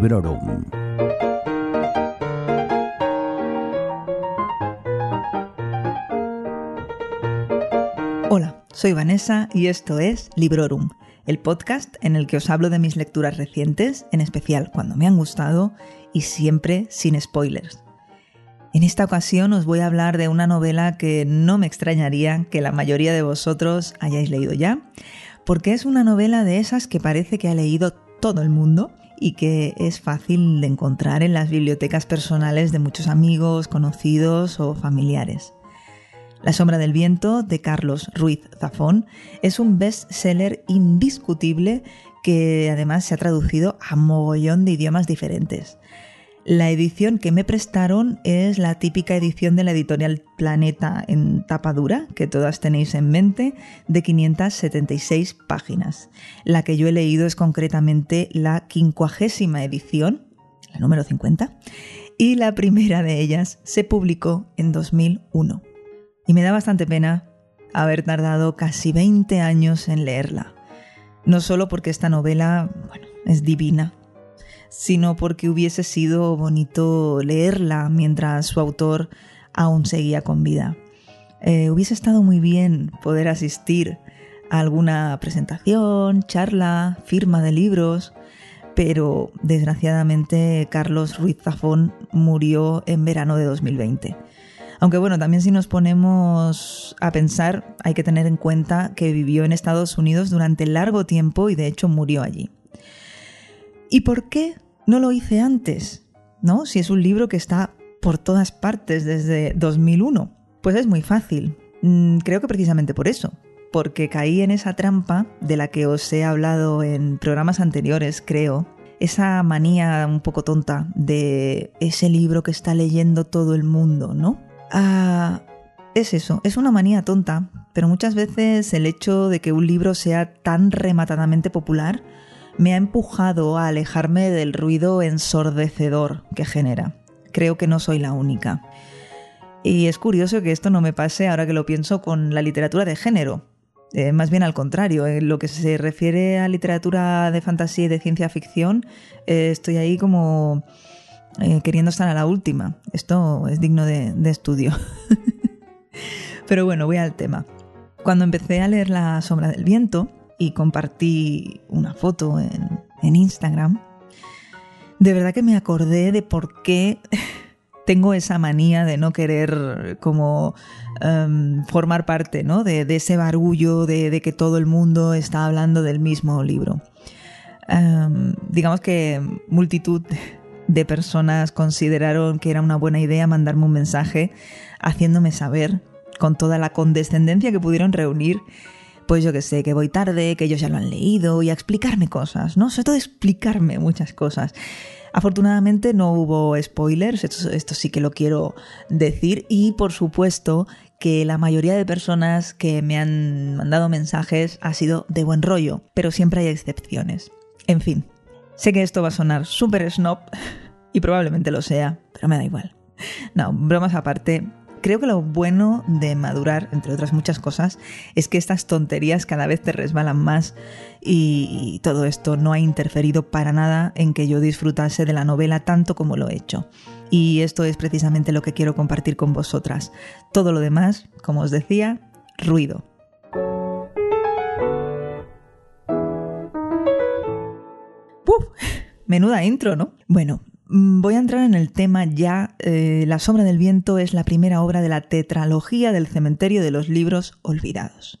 Librorum. Hola, soy Vanessa y esto es Librorum, el podcast en el que os hablo de mis lecturas recientes, en especial cuando me han gustado y siempre sin spoilers. En esta ocasión os voy a hablar de una novela que no me extrañaría que la mayoría de vosotros hayáis leído ya, porque es una novela de esas que parece que ha leído todo el mundo y que es fácil de encontrar en las bibliotecas personales de muchos amigos, conocidos o familiares. La sombra del viento de Carlos Ruiz Zafón es un bestseller indiscutible que además se ha traducido a mogollón de idiomas diferentes. La edición que me prestaron es la típica edición de la editorial Planeta en tapa dura, que todas tenéis en mente, de 576 páginas. La que yo he leído es concretamente la quincuagésima edición, la número 50, y la primera de ellas se publicó en 2001. Y me da bastante pena haber tardado casi 20 años en leerla. No solo porque esta novela, es divina, sino porque hubiese sido bonito leerla mientras su autor aún seguía con vida. Eh, hubiese estado muy bien poder asistir a alguna presentación, charla, firma de libros, pero desgraciadamente Carlos Ruiz Zafón murió en verano de 2020. Aunque bueno, también si nos ponemos a pensar, hay que tener en cuenta que vivió en Estados Unidos durante largo tiempo y de hecho murió allí. ¿Y por qué no lo hice antes? ¿No? Si es un libro que está por todas partes desde 2001. Pues es muy fácil. Mm, creo que precisamente por eso. Porque caí en esa trampa de la que os he hablado en programas anteriores, creo. Esa manía un poco tonta de ese libro que está leyendo todo el mundo, ¿no? Ah, es eso, es una manía tonta, pero muchas veces el hecho de que un libro sea tan rematadamente popular me ha empujado a alejarme del ruido ensordecedor que genera. Creo que no soy la única. Y es curioso que esto no me pase ahora que lo pienso con la literatura de género. Eh, más bien al contrario, en lo que se refiere a literatura de fantasía y de ciencia ficción, eh, estoy ahí como eh, queriendo estar a la última. Esto es digno de, de estudio. Pero bueno, voy al tema. Cuando empecé a leer La sombra del viento, y compartí una foto en, Instagram, de verdad que me acordé de por qué tengo esa manía de no querer como em, formar parte ¿no? de, ese barullo de, que todo el mundo está hablando del mismo libro. Em, digamos que multitud de personas consideraron que era una buena idea mandarme un mensaje haciéndome saber con toda la condescendencia que pudieron reunir pues yo que sé, que voy tarde, que ellos ya lo han leído y a explicarme cosas, ¿no? Sobre todo explicarme muchas cosas. Afortunadamente no hubo spoilers, esto, sí que lo quiero decir y por supuesto que la mayoría de personas que me han mandado mensajes ha sido de buen rollo, pero siempre hay excepciones. En fin, sé que esto va a sonar súper snob y probablemente lo sea, pero me da igual. No, bromas aparte, Creo que lo bueno de madurar, entre otras muchas cosas, es que estas tonterías cada vez te resbalan más y, todo esto no ha interferido para nada en que yo disfrutase de la novela tanto como lo he hecho. Y esto es precisamente lo que quiero compartir con vosotras. Todo lo demás, como os decía, ruido. ¡Puf! Menuda intro, ¿no? Bueno, voy a entrar en el tema ya. Eh, la sombra del viento es la primera obra de la tetralogía del cementerio de los libros olvidados.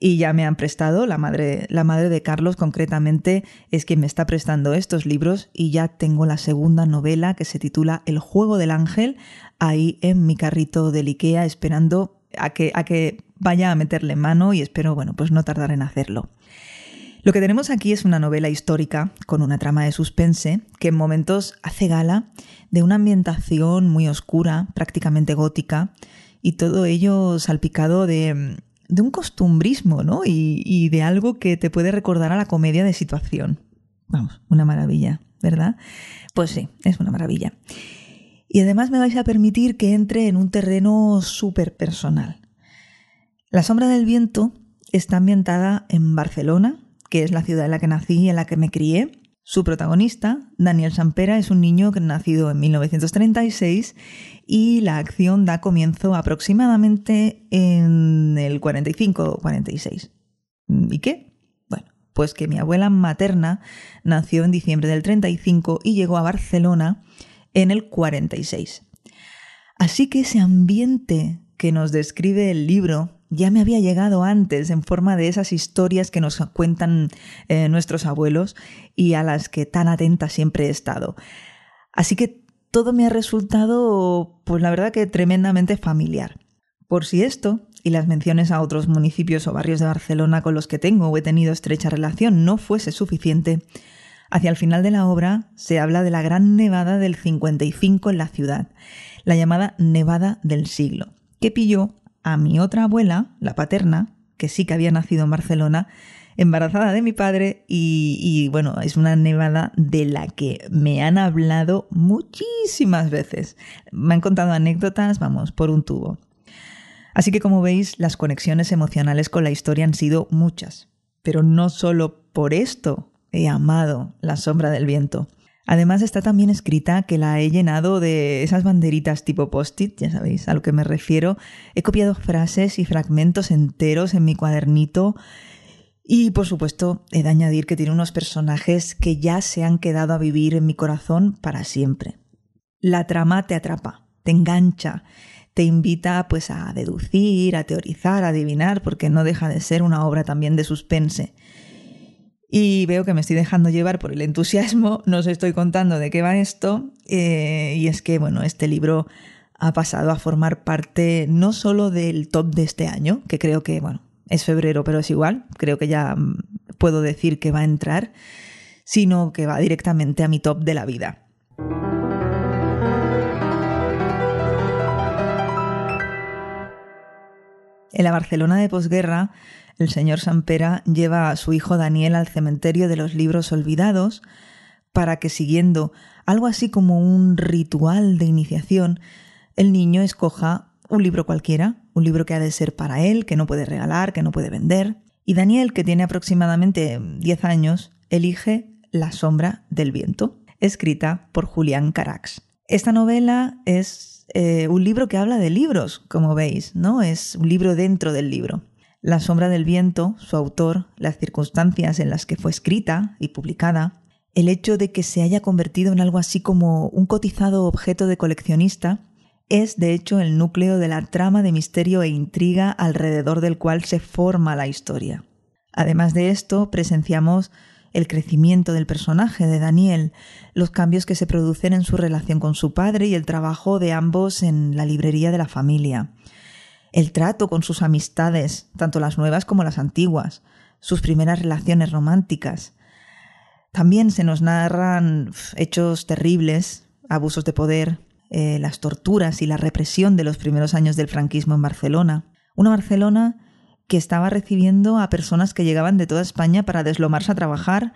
Y ya me han prestado, la madre, la madre de Carlos concretamente es quien me está prestando estos libros y ya tengo la segunda novela que se titula El juego del ángel ahí en mi carrito del Ikea esperando a que, a que vaya a meterle mano y espero, bueno, pues no tardar en hacerlo. Lo que tenemos aquí es una novela histórica con una trama de suspense que en momentos hace gala de una ambientación muy oscura, prácticamente gótica, y todo ello salpicado de, un costumbrismo, ¿no? Y, y de algo que te puede recordar a la comedia de situación. Vamos, una maravilla, ¿verdad? Pues sí, es una maravilla. Y además me vais a permitir que entre en un terreno súper personal. La sombra del viento está ambientada en Barcelona, que es la ciudad en la que nací y en la que me crié, Su protagonista, Daniel Sampera, es un niño nacido en 1936 y la acción da comienzo aproximadamente en el 45-46. ¿Y qué? Bueno, pues que mi abuela materna nació en diciembre del 35 y llegó a Barcelona en el 46. Así que ese ambiente que nos describe el libro ya me había llegado antes en forma de esas historias que nos cuentan eh, nuestros abuelos y a las que tan atenta siempre he estado. Así que todo me ha resultado, pues la verdad que tremendamente familiar. Por si esto y las menciones a otros municipios o barrios de Barcelona con los que tengo o he tenido estrecha relación no fuese suficiente, hacia el final de la obra se habla de la gran nevada del 55 en la ciudad, la llamada nevada del siglo, que pilló a mi otra abuela, la paterna, que sí que había nacido en Barcelona, embarazada de mi padre y, bueno, es una nevada de la que me han hablado muchísimas veces. Me han contado anécdotas, vamos, por un tubo. Así que como veis, las conexiones emocionales con la historia han sido muchas. Pero no solo por esto he amado La sombra del viento. Además está también escrita que la he llenado de esas banderitas tipo post-it, ya sabéis a lo que me refiero. He copiado frases y fragmentos enteros en mi cuadernito y por supuesto he de añadir que tiene unos personajes que ya se han quedado a vivir en mi corazón para siempre. La trama te atrapa, te engancha, te invita pues a deducir, a teorizar, a adivinar, porque no deja de ser una obra también de suspense. Y veo que me estoy dejando llevar por el entusiasmo, no os estoy contando de qué va esto, eh, y es que, bueno, este libro ha pasado a formar parte no solo del top de este año, que creo que, bueno, es febrero, pero es igual, creo que ya mm, puedo decir que va a entrar, sino que va directamente a mi top de la vida. En la Barcelona de posguerra, el señor Sampera lleva a su hijo Daniel al cementerio de los libros olvidados para que, siguiendo algo así como un ritual de iniciación, el niño escoja un libro cualquiera, un libro que ha de ser para él, que no puede regalar, que no puede vender. Y Daniel, que tiene aproximadamente 10 años, elige La sombra del viento, escrita por Julián Carax. Esta novela es eh, un libro que habla de libros, como veis, ¿no? Es un libro dentro del libro. La sombra del viento, su autor, las circunstancias en las que fue escrita y publicada, el hecho de que se haya convertido en algo así como un cotizado objeto de coleccionista, es de hecho el núcleo de la trama de misterio e intriga alrededor del cual se forma la historia. Además de esto, presenciamos el crecimiento del personaje de Daniel, los cambios que se producen en su relación con su padre y el trabajo de ambos en la librería de la familia el trato con sus amistades, tanto las nuevas como las antiguas, sus primeras relaciones románticas. También se nos narran hechos terribles, abusos de poder, eh, las torturas y la represión de los primeros años del franquismo en Barcelona. Una Barcelona que estaba recibiendo a personas que llegaban de toda España para deslomarse a trabajar,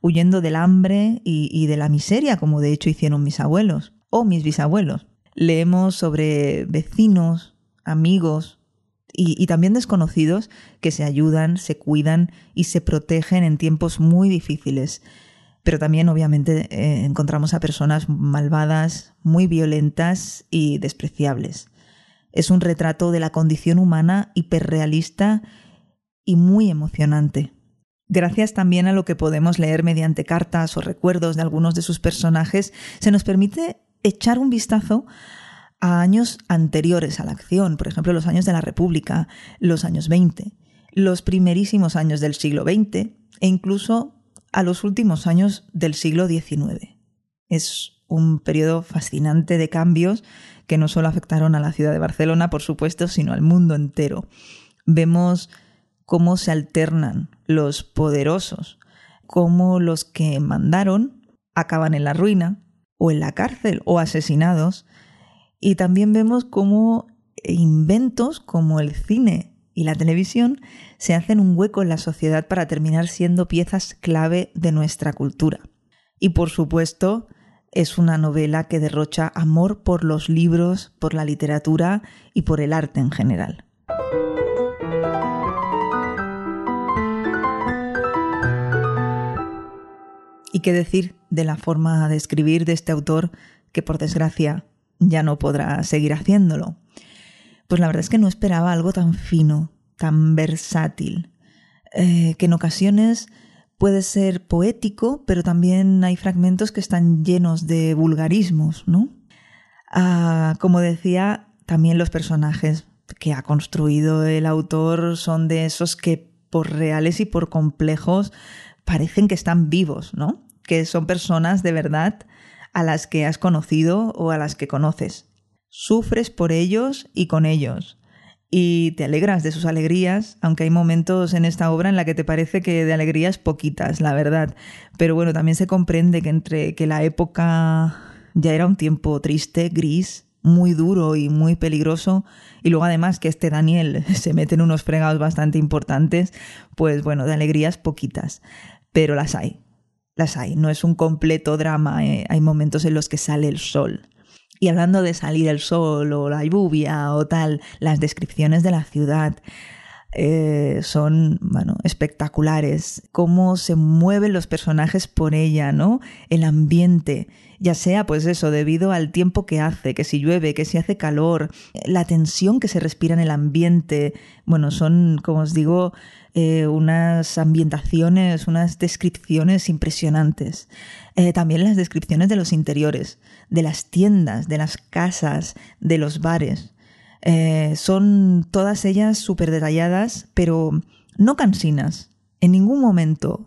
huyendo del hambre y, de la miseria, como de hecho hicieron mis abuelos o mis bisabuelos. Leemos sobre vecinos, amigos y, también desconocidos que se ayudan, se cuidan y se protegen en tiempos muy difíciles. Pero también obviamente eh, encontramos a personas malvadas, muy violentas y despreciables. Es un retrato de la condición humana hiperrealista y muy emocionante. Gracias también a lo que podemos leer mediante cartas o recuerdos de algunos de sus personajes, se nos permite echar un vistazo a años anteriores a la acción, por ejemplo, los años de la República, los años 20, los primerísimos años del siglo XX e incluso a los últimos años del siglo XIX. Es un periodo fascinante de cambios que no solo afectaron a la ciudad de Barcelona, por supuesto, sino al mundo entero. Vemos cómo se alternan los poderosos, cómo los que mandaron acaban en la ruina o en la cárcel o asesinados y también vemos cómo inventos como el cine y la televisión se hacen un hueco en la sociedad para terminar siendo piezas clave de nuestra cultura. Y por supuesto, es una novela que derrocha amor por los libros, por la literatura y por el arte en general. ¿Y qué decir de la forma de escribir de este autor que por desgracia ya no podrá seguir haciéndolo? Pues la verdad es que no esperaba algo tan fino, tan versátil, eh, que en ocasiones puede ser poético, pero también hay fragmentos que están llenos de vulgarismos, ¿no? Ah, como decía, también los personajes que ha construido el autor son de esos que por reales y por complejos parecen que están vivos, ¿no? Que son personas de verdad a las que has conocido o a las que conoces. Sufres por ellos y con ellos. Y te alegras de sus alegrías, aunque hay momentos en esta obra en la que te parece que de alegrías poquitas, la verdad. Pero bueno, también se comprende que entre que la época ya era un tiempo triste, gris, muy duro y muy peligroso, y luego además que este Daniel se mete en unos fregados bastante importantes, pues bueno, de alegrías poquitas pero las hay, las hay. No es un completo drama, eh, hay momentos en los que sale el sol. Y hablando de salir el sol o la lluvia o tal, las descripciones de la ciudad eh, son bueno, espectaculares. Cómo se mueven los personajes por ella, ¿no? El ambiente, ya sea pues eso, debido al tiempo que hace, que si llueve, que si hace calor, la tensión que se respira en el ambiente. Bueno, son, como os digo, eh, unas ambientaciones, unas descripciones impresionantes. Eh, también las descripciones de los interiores, de las tiendas, de las casas, de los bares. Eh, son todas ellas súper detalladas, pero no cansinas. En ningún momento.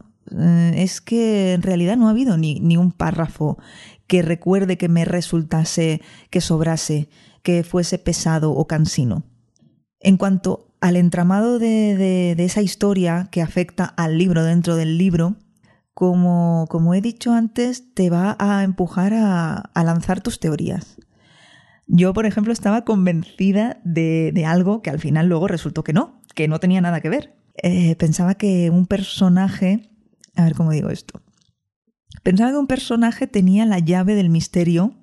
es que en realidad no ha habido ni, ni un párrafo que recuerde que me resultase, que sobrase, que fuese pesado o cansino. En cuanto al entramado de, esa historia que afecta al libro dentro del libro, como, como he dicho antes, te va a empujar a, lanzar tus teorías. Yo, por ejemplo, estaba convencida de, algo que al final luego resultó que no, que no tenía nada que ver. Eh, pensaba que un personaje... A ver cómo digo esto. Pensaba que un personaje tenía la llave del misterio,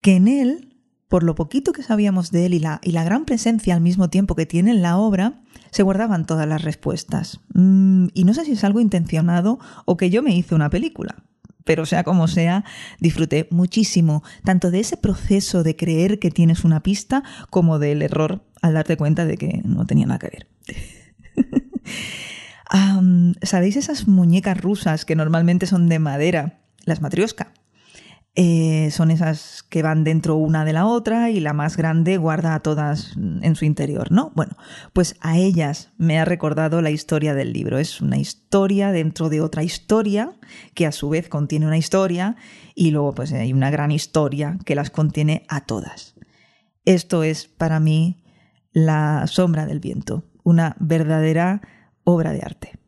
que en él por lo poquito que sabíamos de él y la, gran presencia al mismo tiempo que tiene en la obra, se guardaban todas las respuestas. Mm, y no sé si es algo intencionado o que yo me hice una película. Pero sea como sea, disfruté muchísimo, tanto de ese proceso de creer que tienes una pista, como del error al darte cuenta de que no tenía nada que ver. ¿Sabéis esas muñecas rusas que normalmente son de madera? Las matrioska. Eh, son esas que van dentro una de la otra y la más grande guarda a todas en su interior, ¿no? Bueno, pues a ellas me ha recordado la historia del libro. Es una historia dentro de otra historia que a su vez contiene una historia y luego pues hay una gran historia que las contiene a todas. Esto es para mí la sombra del viento, una verdadera obra de arte.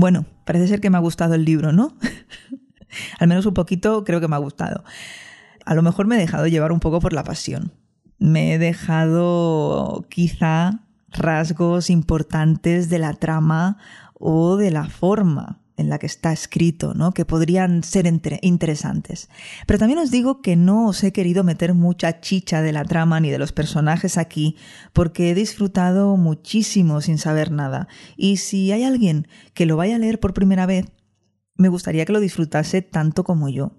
Bueno, parece ser que me ha gustado el libro, ¿no? Al menos un poquito creo que me ha gustado. A lo mejor me he dejado llevar un poco por la pasión. Me he dejado quizá rasgos importantes de la trama o de la forma en la que está escrito, ¿no? que podrían ser interesantes. Pero también os digo que no os he querido meter mucha chicha de la trama ni de los personajes aquí, porque he disfrutado muchísimo sin saber nada. Y si hay alguien que lo vaya a leer por primera vez, me gustaría que lo disfrutase tanto como yo.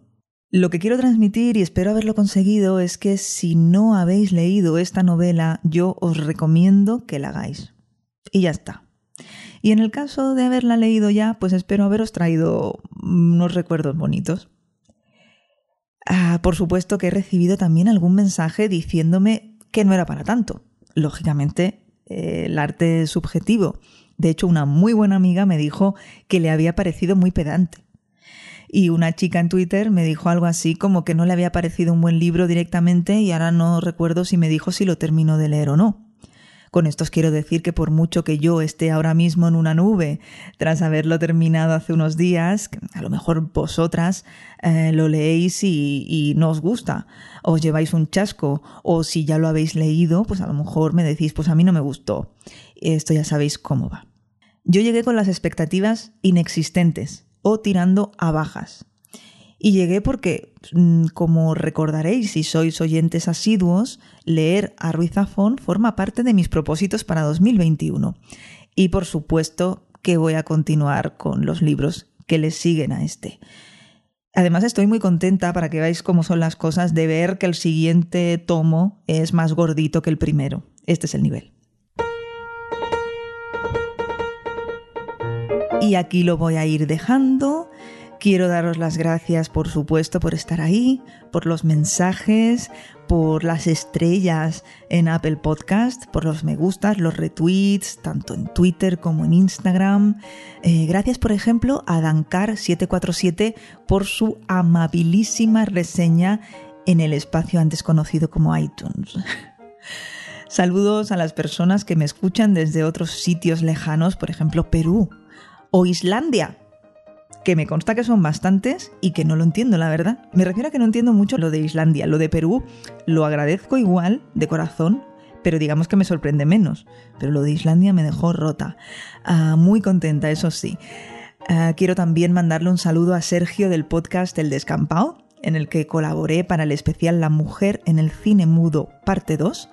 Lo que quiero transmitir, y espero haberlo conseguido, es que si no habéis leído esta novela, yo os recomiendo que la hagáis. Y ya está. Y en el caso de haberla leído ya, pues espero haberos traído unos recuerdos bonitos. Ah, por supuesto que he recibido también algún mensaje diciéndome que no era para tanto. Lógicamente, eh, el arte es subjetivo. De hecho, una muy buena amiga me dijo que le había parecido muy pedante. Y una chica en Twitter me dijo algo así como que no le había parecido un buen libro directamente y ahora no recuerdo si me dijo si lo terminó de leer o no. Con esto os quiero decir que por mucho que yo esté ahora mismo en una nube tras haberlo terminado hace unos días, a lo mejor vosotras eh, lo leéis y, y, no os gusta, os lleváis un chasco, o si ya lo habéis leído, pues a lo mejor me decís, pues a mí no me gustó. Esto ya sabéis cómo va. Yo llegué con las expectativas inexistentes o tirando a bajas. Y llegué porque, mm, como recordaréis si sois oyentes asiduos, leer a Ruiz Zafón forma parte de mis propósitos para 2021. Y por supuesto que voy a continuar con los libros que le siguen a este. Además estoy muy contenta para que veáis cómo son las cosas de ver que el siguiente tomo es más gordito que el primero. Este es el nivel. Y aquí lo voy a ir dejando. Quiero daros las gracias, por supuesto, por estar ahí, por los mensajes, por las estrellas en Apple Podcast, por los me gustas, los retweets, tanto en Twitter como en Instagram. Eh, gracias, por ejemplo, a Dankar747 por su amabilísima reseña en el espacio antes conocido como iTunes. Saludos a las personas que me escuchan desde otros sitios lejanos, por ejemplo Perú o Islandia, que me consta que son bastantes y que no lo entiendo, la verdad. Me refiero a que no entiendo mucho lo de Islandia. Lo de Perú lo agradezco igual, de corazón, pero digamos que me sorprende menos. Pero lo de Islandia me dejó rota. Ah, muy contenta, eso sí. Ah, quiero también mandarle un saludo a Sergio del podcast El Descampado, en el que colaboré para el especial La Mujer en el Cine Mudo, parte 2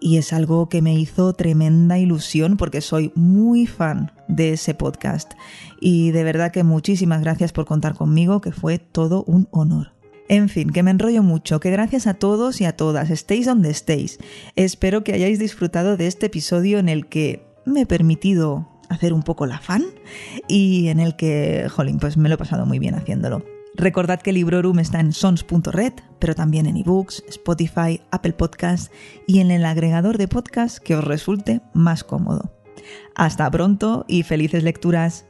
y es algo que me hizo tremenda ilusión porque soy muy fan de ese podcast y de verdad que muchísimas gracias por contar conmigo, que fue todo un honor. En fin, que me enrollo mucho, que gracias a todos y a todas, estéis donde estéis. Espero que hayáis disfrutado de este episodio en el que me he permitido hacer un poco la fan y en el que, jolín, pues me lo he pasado muy bien haciéndolo. Recordad que Librorum está en sons.red, pero también en ebooks, Spotify, Apple Podcasts y en el agregador de podcast que os resulte más cómodo. Hasta pronto y felices lecturas.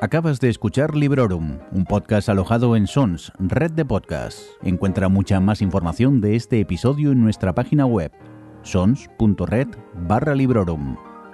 Acabas de escuchar Librorum, un podcast alojado en Sons, red de podcasts. Encuentra mucha más información de este episodio en nuestra página web, sons.red barra Librorum